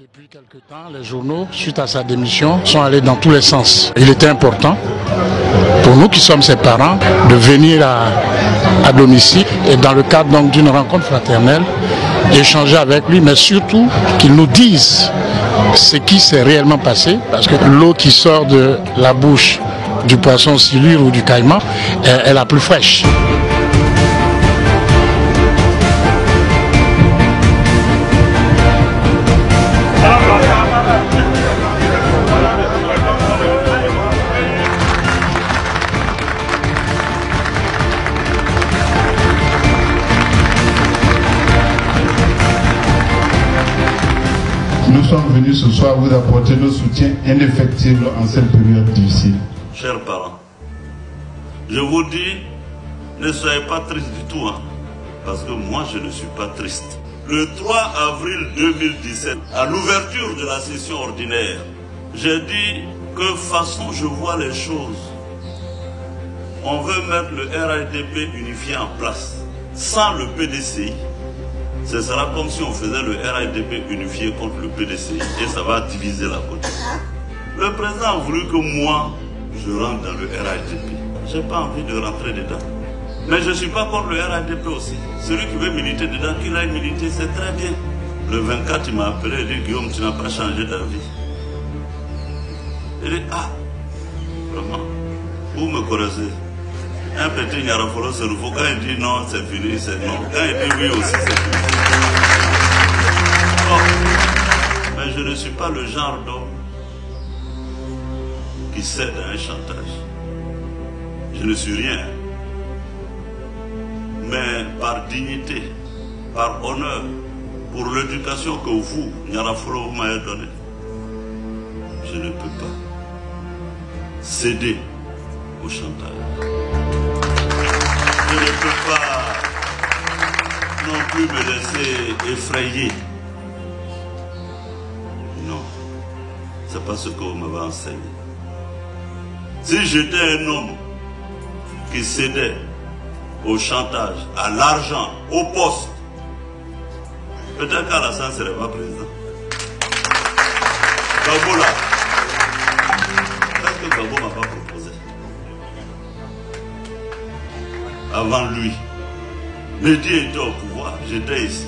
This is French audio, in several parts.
Depuis quelque temps, les journaux, suite à sa démission, sont allés dans tous les sens. Il était important pour nous qui sommes ses parents de venir à, domicile et dans le cadre d'une rencontre fraternelle, d'échanger avec lui, mais surtout qu'il nous dise ce qui s'est réellement passé, parce que l'eau qui sort de la bouche du poisson silure ou du caïman est la plus fraîche. Nous sommes venus ce soir vous apporter nos soutiens indéfectibles en cette période difficile. Chers parents, je vous dis, ne soyez pas tristes du tout, hein, parce que moi je ne suis pas triste. Le 3 avril 2017, à l'ouverture de la session ordinaire, j'ai dit que façon je vois les choses, on veut mettre le RADP unifié en place, sans le PDCI ce sera comme si on faisait le RADP unifié contre le PDC et ça va diviser la côte. Le président a voulu que moi, je rentre dans le RADP. Je n'ai pas envie de rentrer dedans. Mais je ne suis pas contre le RADP aussi. Celui qui veut militer dedans, qu'il aille militer, c'est très bien. Le 24, il m'a appelé, il dit Guillaume, tu n'as pas changé d'avis. Il dit Ah, vraiment, vous me connaissez un petit Nyarafolo Serufo, quand il dit non, c'est fini, c'est non. Quand il dit oui aussi, c'est fini. Mais je ne suis pas le genre d'homme qui cède à un chantage. Je ne suis rien. Mais par dignité, par honneur, pour l'éducation que vous, Nyarafolo, vous m'avez donnée, je ne peux pas céder au chantage je ne peux pas non plus me laisser effrayer. C'est pas ce que vous m'avez enseigné. Si j'étais un homme qui cédait au chantage, à l'argent, au poste, peut-être qu'Alassane ne serait pas président. Gabo là, qu'est-ce que Gabo m'a pas proposé? Avant lui. Mehdi était au pouvoir, j'étais ici.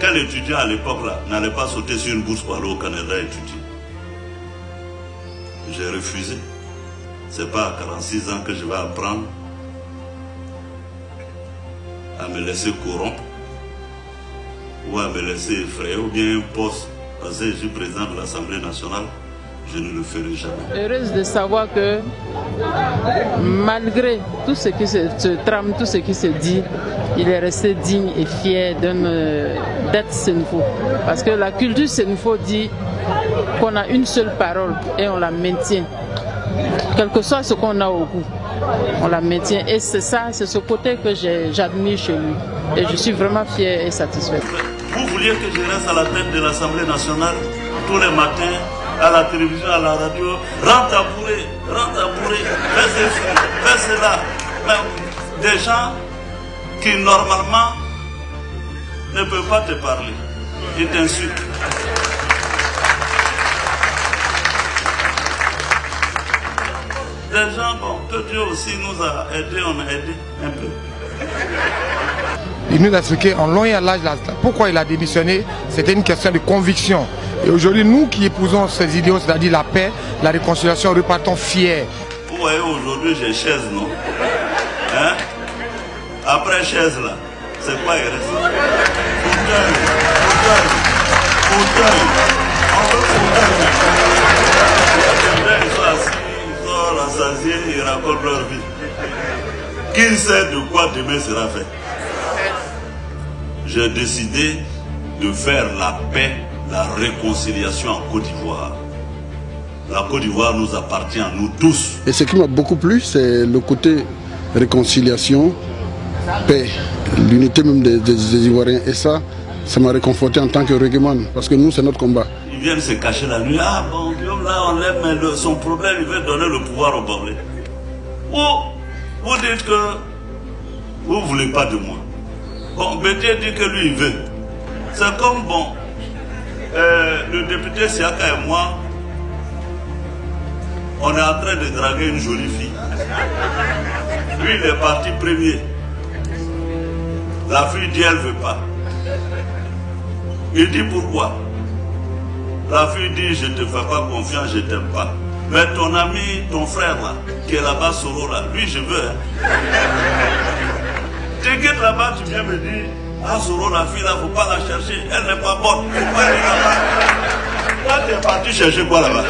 Quel étudiant à l'époque là n'allait pas sauter sur une bourse pour aller au Canada étudier? J'ai refusé. C'est pas à 46 ans que je vais apprendre à me laisser corrompre ou à me laisser effrayer ou bien un poste parce que je suis président de l'Assemblée nationale je ne le ferai jamais. Heureuse de savoir que malgré tout ce qui se, trame, tout ce qui se dit, il est resté digne et fier euh, d'être Sénifo. Parce que la culture Sénifo dit qu'on a une seule parole et on la maintient. Quel que soit ce qu'on a au goût, on la maintient. Et c'est ça, c'est ce côté que j'admire chez lui. Et je suis vraiment fier et satisfait. Vous vouliez que je reste à la tête de l'Assemblée nationale tous les matins à la télévision, à la radio, rentre à bourrer, rentre à bourrer, fais ceci, fais cela. Mais des gens qui normalement ne peuvent pas te parler, ils t'insultent. Des gens, bon, que Dieu aussi nous a aidés, on a aidé un peu. Il nous a expliqué en long et en large pourquoi il a démissionné. C'était une question de conviction. Et aujourd'hui, nous qui épousons ces idéaux, c'est-à-dire la paix, la réconciliation, repartons fiers. Vous voyez, aujourd'hui, j'ai chaise, non? Hein? Après chaise, là, c'est quoi il reste? Fauteuil, fauteuil, fauteuil. Ils racontent leur vie. Qui sait de quoi demain sera fait J'ai décidé de faire la paix la réconciliation en Côte d'Ivoire. La Côte d'Ivoire nous appartient à nous tous. Et ce qui m'a beaucoup plu, c'est le côté réconciliation, paix, l'unité même des, Ivoiriens. Et ça, ça m'a réconforté en tant que règlement, parce que nous, c'est notre combat. Ils viennent se cacher la nuit. Ah bon, là, on l'aime, mais son problème, il veut donner le pouvoir au Borlé. Ou vous dites que vous ne voulez pas de moi. Bon, Bété dit que lui, il veut. C'est comme, bon, euh, le député Siaka et moi, on est en train de draguer une jolie fille. Lui, il est parti premier. La fille dit, elle ne veut pas. Il dit pourquoi? La fille dit, je ne te fais pas confiance, je ne t'aime pas. Mais ton ami, ton frère là, qui est là-bas, Soro là, lui, je veux. Hein. T'inquiète là-bas, tu viens me dire, ah Soro, la fille là, faut pas la chercher, elle n'est pas bonne. Pourquoi elle est là-bas Toi, tu es parti chercher quoi là-bas?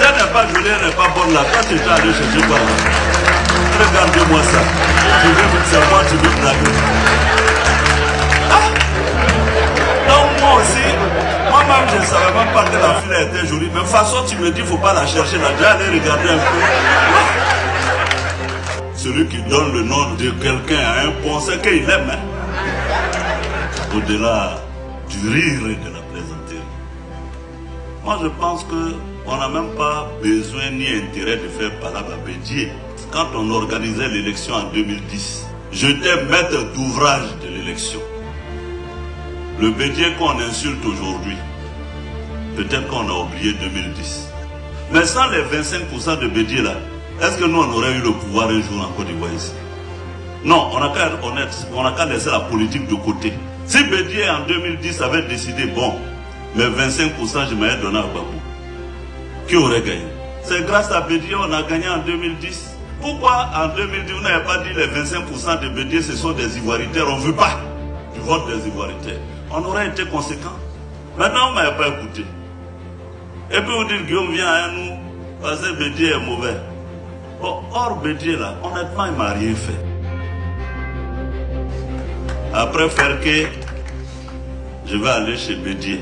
Elle n'est pas jolie, elle n'est pas bonne là. Toi, tu es allé chercher quoi là-bas? Regardez-moi ça. Tu veux, c'est moi, tu veux draguer. Ah Donc moi aussi, moi-même, je ne savais même pas que la fille était jolie. Mais de toute façon, tu me dis, il ne faut pas la chercher là. Déjà, aller regarder un peu. Celui qui donne le nom de quelqu'un à un pont, c'est qu'il aime. Hein. Au-delà du rire et de la plaisanterie. Moi, je pense qu'on n'a même pas besoin ni intérêt de faire palabre à. Quand on organisait l'élection en 2010, j'étais maître d'ouvrage de l'élection. Le Bédier qu'on insulte aujourd'hui, peut-être qu'on a oublié 2010. Mais sans les 25% de Bédier là, est-ce que nous, on aurait eu le pouvoir un jour en Côte d'Ivoire ici? Non, on n'a qu'à être honnête, on n'a qu'à laisser la politique de côté. Si Bédier en 2010 avait décidé, bon, mais 25% je m'avais donné à Babou, qui aurait gagné? C'est grâce à Bédier on a gagné en 2010. Pourquoi en 2010 vous n'avez pas dit les 25% de Bédier ce sont des Ivoiritaires? On ne veut pas du vote des Ivoiritaires. On aurait été conséquent. Maintenant, on ne m'avait pas écouté. Et puis vous dites, Guillaume vient à nous, parce que Bédier est mauvais. Hors Bédier là, honnêtement, il m'a rien fait. Après faire que je vais aller chez Bédier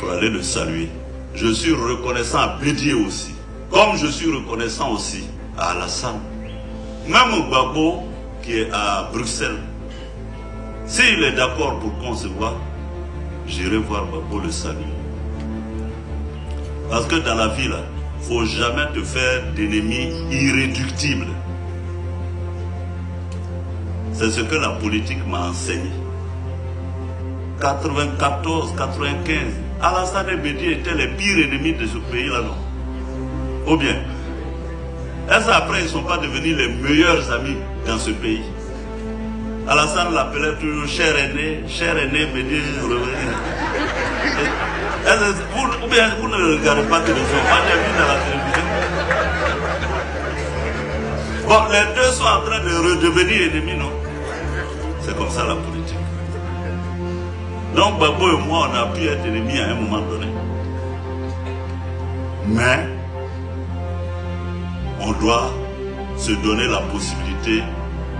pour aller le saluer. Je suis reconnaissant à Bédier aussi. Comme je suis reconnaissant aussi à Alassane. Même Gbagbo qui est à Bruxelles. S'il est d'accord pour qu'on se voit, j'irai voir Gbagbo le saluer. Parce que dans la vie, là, faut jamais te faire d'ennemis irréductibles. C'est ce que la politique m'a enseigné. 94, 95, Alassane et Bédier étaient les pires ennemis de ce pays-là, non? Ou bien Est-ce après ils ne sont pas devenus les meilleurs amis dans ce pays? Alassane l'appelait toujours cher aîné, cher aîné, Bédier, vous, ou bien vous ne regardez pas de télévision, vu dans la télévision. Bon, les deux sont en train de redevenir ennemis, non? C'est comme ça la politique. Donc Babo et moi, on a pu être ennemis à un moment donné. Mais on doit se donner la possibilité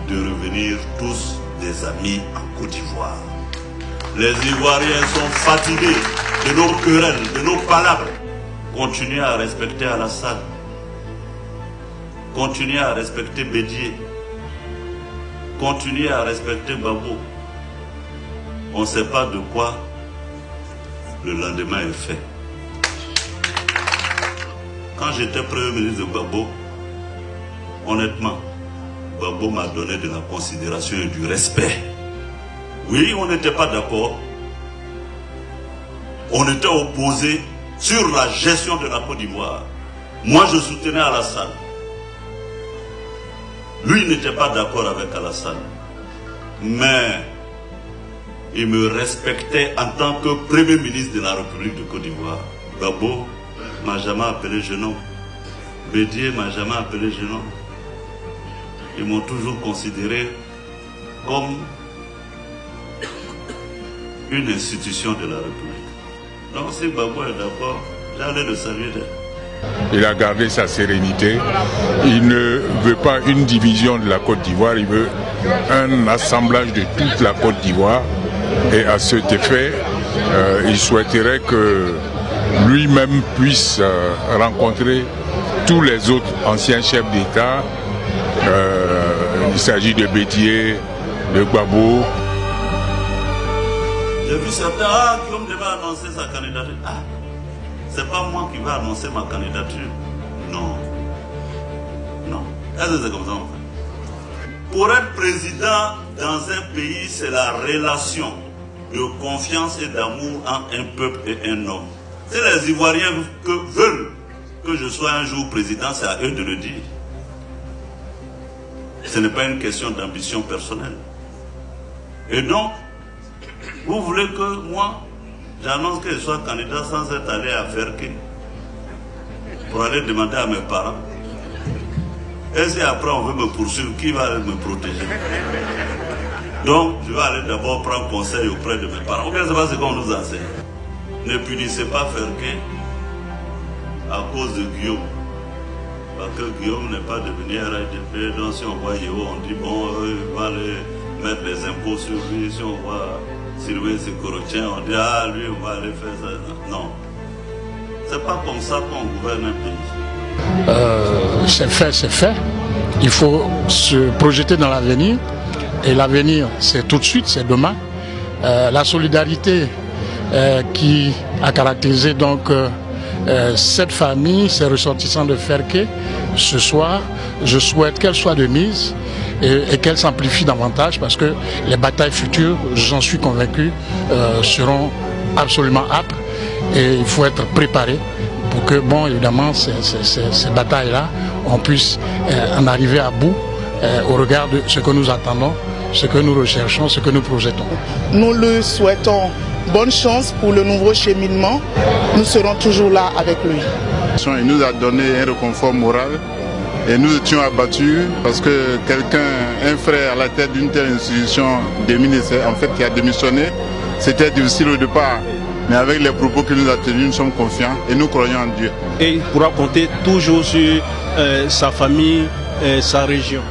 de revenir tous des amis en Côte d'Ivoire. Les Ivoiriens sont fatigués de nos querelles, de nos palabres. Continuez à respecter Alassane. Continuez à respecter Bédier. Continuez à respecter Babo. On ne sait pas de quoi le lendemain est fait. Quand j'étais premier ministre de Babo, honnêtement, Babo m'a donné de la considération et du respect. Oui, on n'était pas d'accord. On était opposés sur la gestion de la Côte d'Ivoire. Moi, je soutenais Alassane. Lui n'était pas d'accord avec Alassane. Mais il me respectait en tant que Premier ministre de la République de Côte d'Ivoire. Babo m'a jamais appelé genou. Bédier m'a jamais appelé genou. Ils m'ont toujours considéré comme une institution de la République. Donc si Babo est d'accord, j'allais le saluer. Il a gardé sa sérénité. Il ne veut pas une division de la Côte d'Ivoire, il veut un assemblage de toute la Côte d'Ivoire. Et à cet effet, euh, il souhaiterait que lui-même puisse euh, rencontrer tous les autres anciens chefs d'État. Euh, il s'agit de Bétier, de Gbabo, j'ai vu certains, ah, Guillaume devait annoncer sa candidature. Ah, c'est pas moi qui vais annoncer ma candidature. Non. Non. Est-ce que c'est comme ça en fait? Pour être président dans un pays, c'est la relation. de confiance et d'amour entre un peuple et un homme. Si les Ivoiriens veulent que je sois un jour président, c'est à eux de le dire. Ce n'est pas une question d'ambition personnelle. Et donc, vous voulez que moi, j'annonce que je sois candidat sans être allé à que pour aller demander à mes parents. Et si après on veut me poursuivre, qui va me protéger? Donc, je vais aller d'abord prendre conseil auprès de mes parents. Ce n'est pas ce qu'on nous enseigne. Ne punissez pas que à cause de Guillaume. Parce que Guillaume n'est pas devenu RHDP, donc si on voit Yého, on dit bon, il va aller mettre les impôts sur lui, si on voit Sylvain Sécorotiens, on dit ah, lui, on va aller faire ça. Non. C'est pas comme ça qu'on gouverne un pays. Euh, c'est fait, c'est fait. Il faut se projeter dans l'avenir. Et l'avenir, c'est tout de suite, c'est demain. Euh, la solidarité euh, qui a caractérisé donc euh, cette famille, ces ressortissants de Ferke, ce soir, je souhaite qu'elle soit de mise et, qu'elle s'amplifie davantage parce que les batailles futures, j'en suis convaincu, euh, seront absolument âpres et il faut être préparé pour que, bon, évidemment, ces, batailles-là, on puisse euh, en arriver à bout au regard de ce que nous attendons, ce que nous recherchons, ce que nous projetons. Nous le souhaitons bonne chance pour le nouveau cheminement. Nous serons toujours là avec lui. Il nous a donné un réconfort moral et nous étions abattus parce que quelqu'un, un frère à la tête d'une telle institution en fait, qui a démissionné, c'était difficile au départ. Mais avec les propos qu'il nous a tenus, nous sommes confiants et nous croyons en Dieu. Et il pourra compter toujours sur euh, sa famille, et sa région.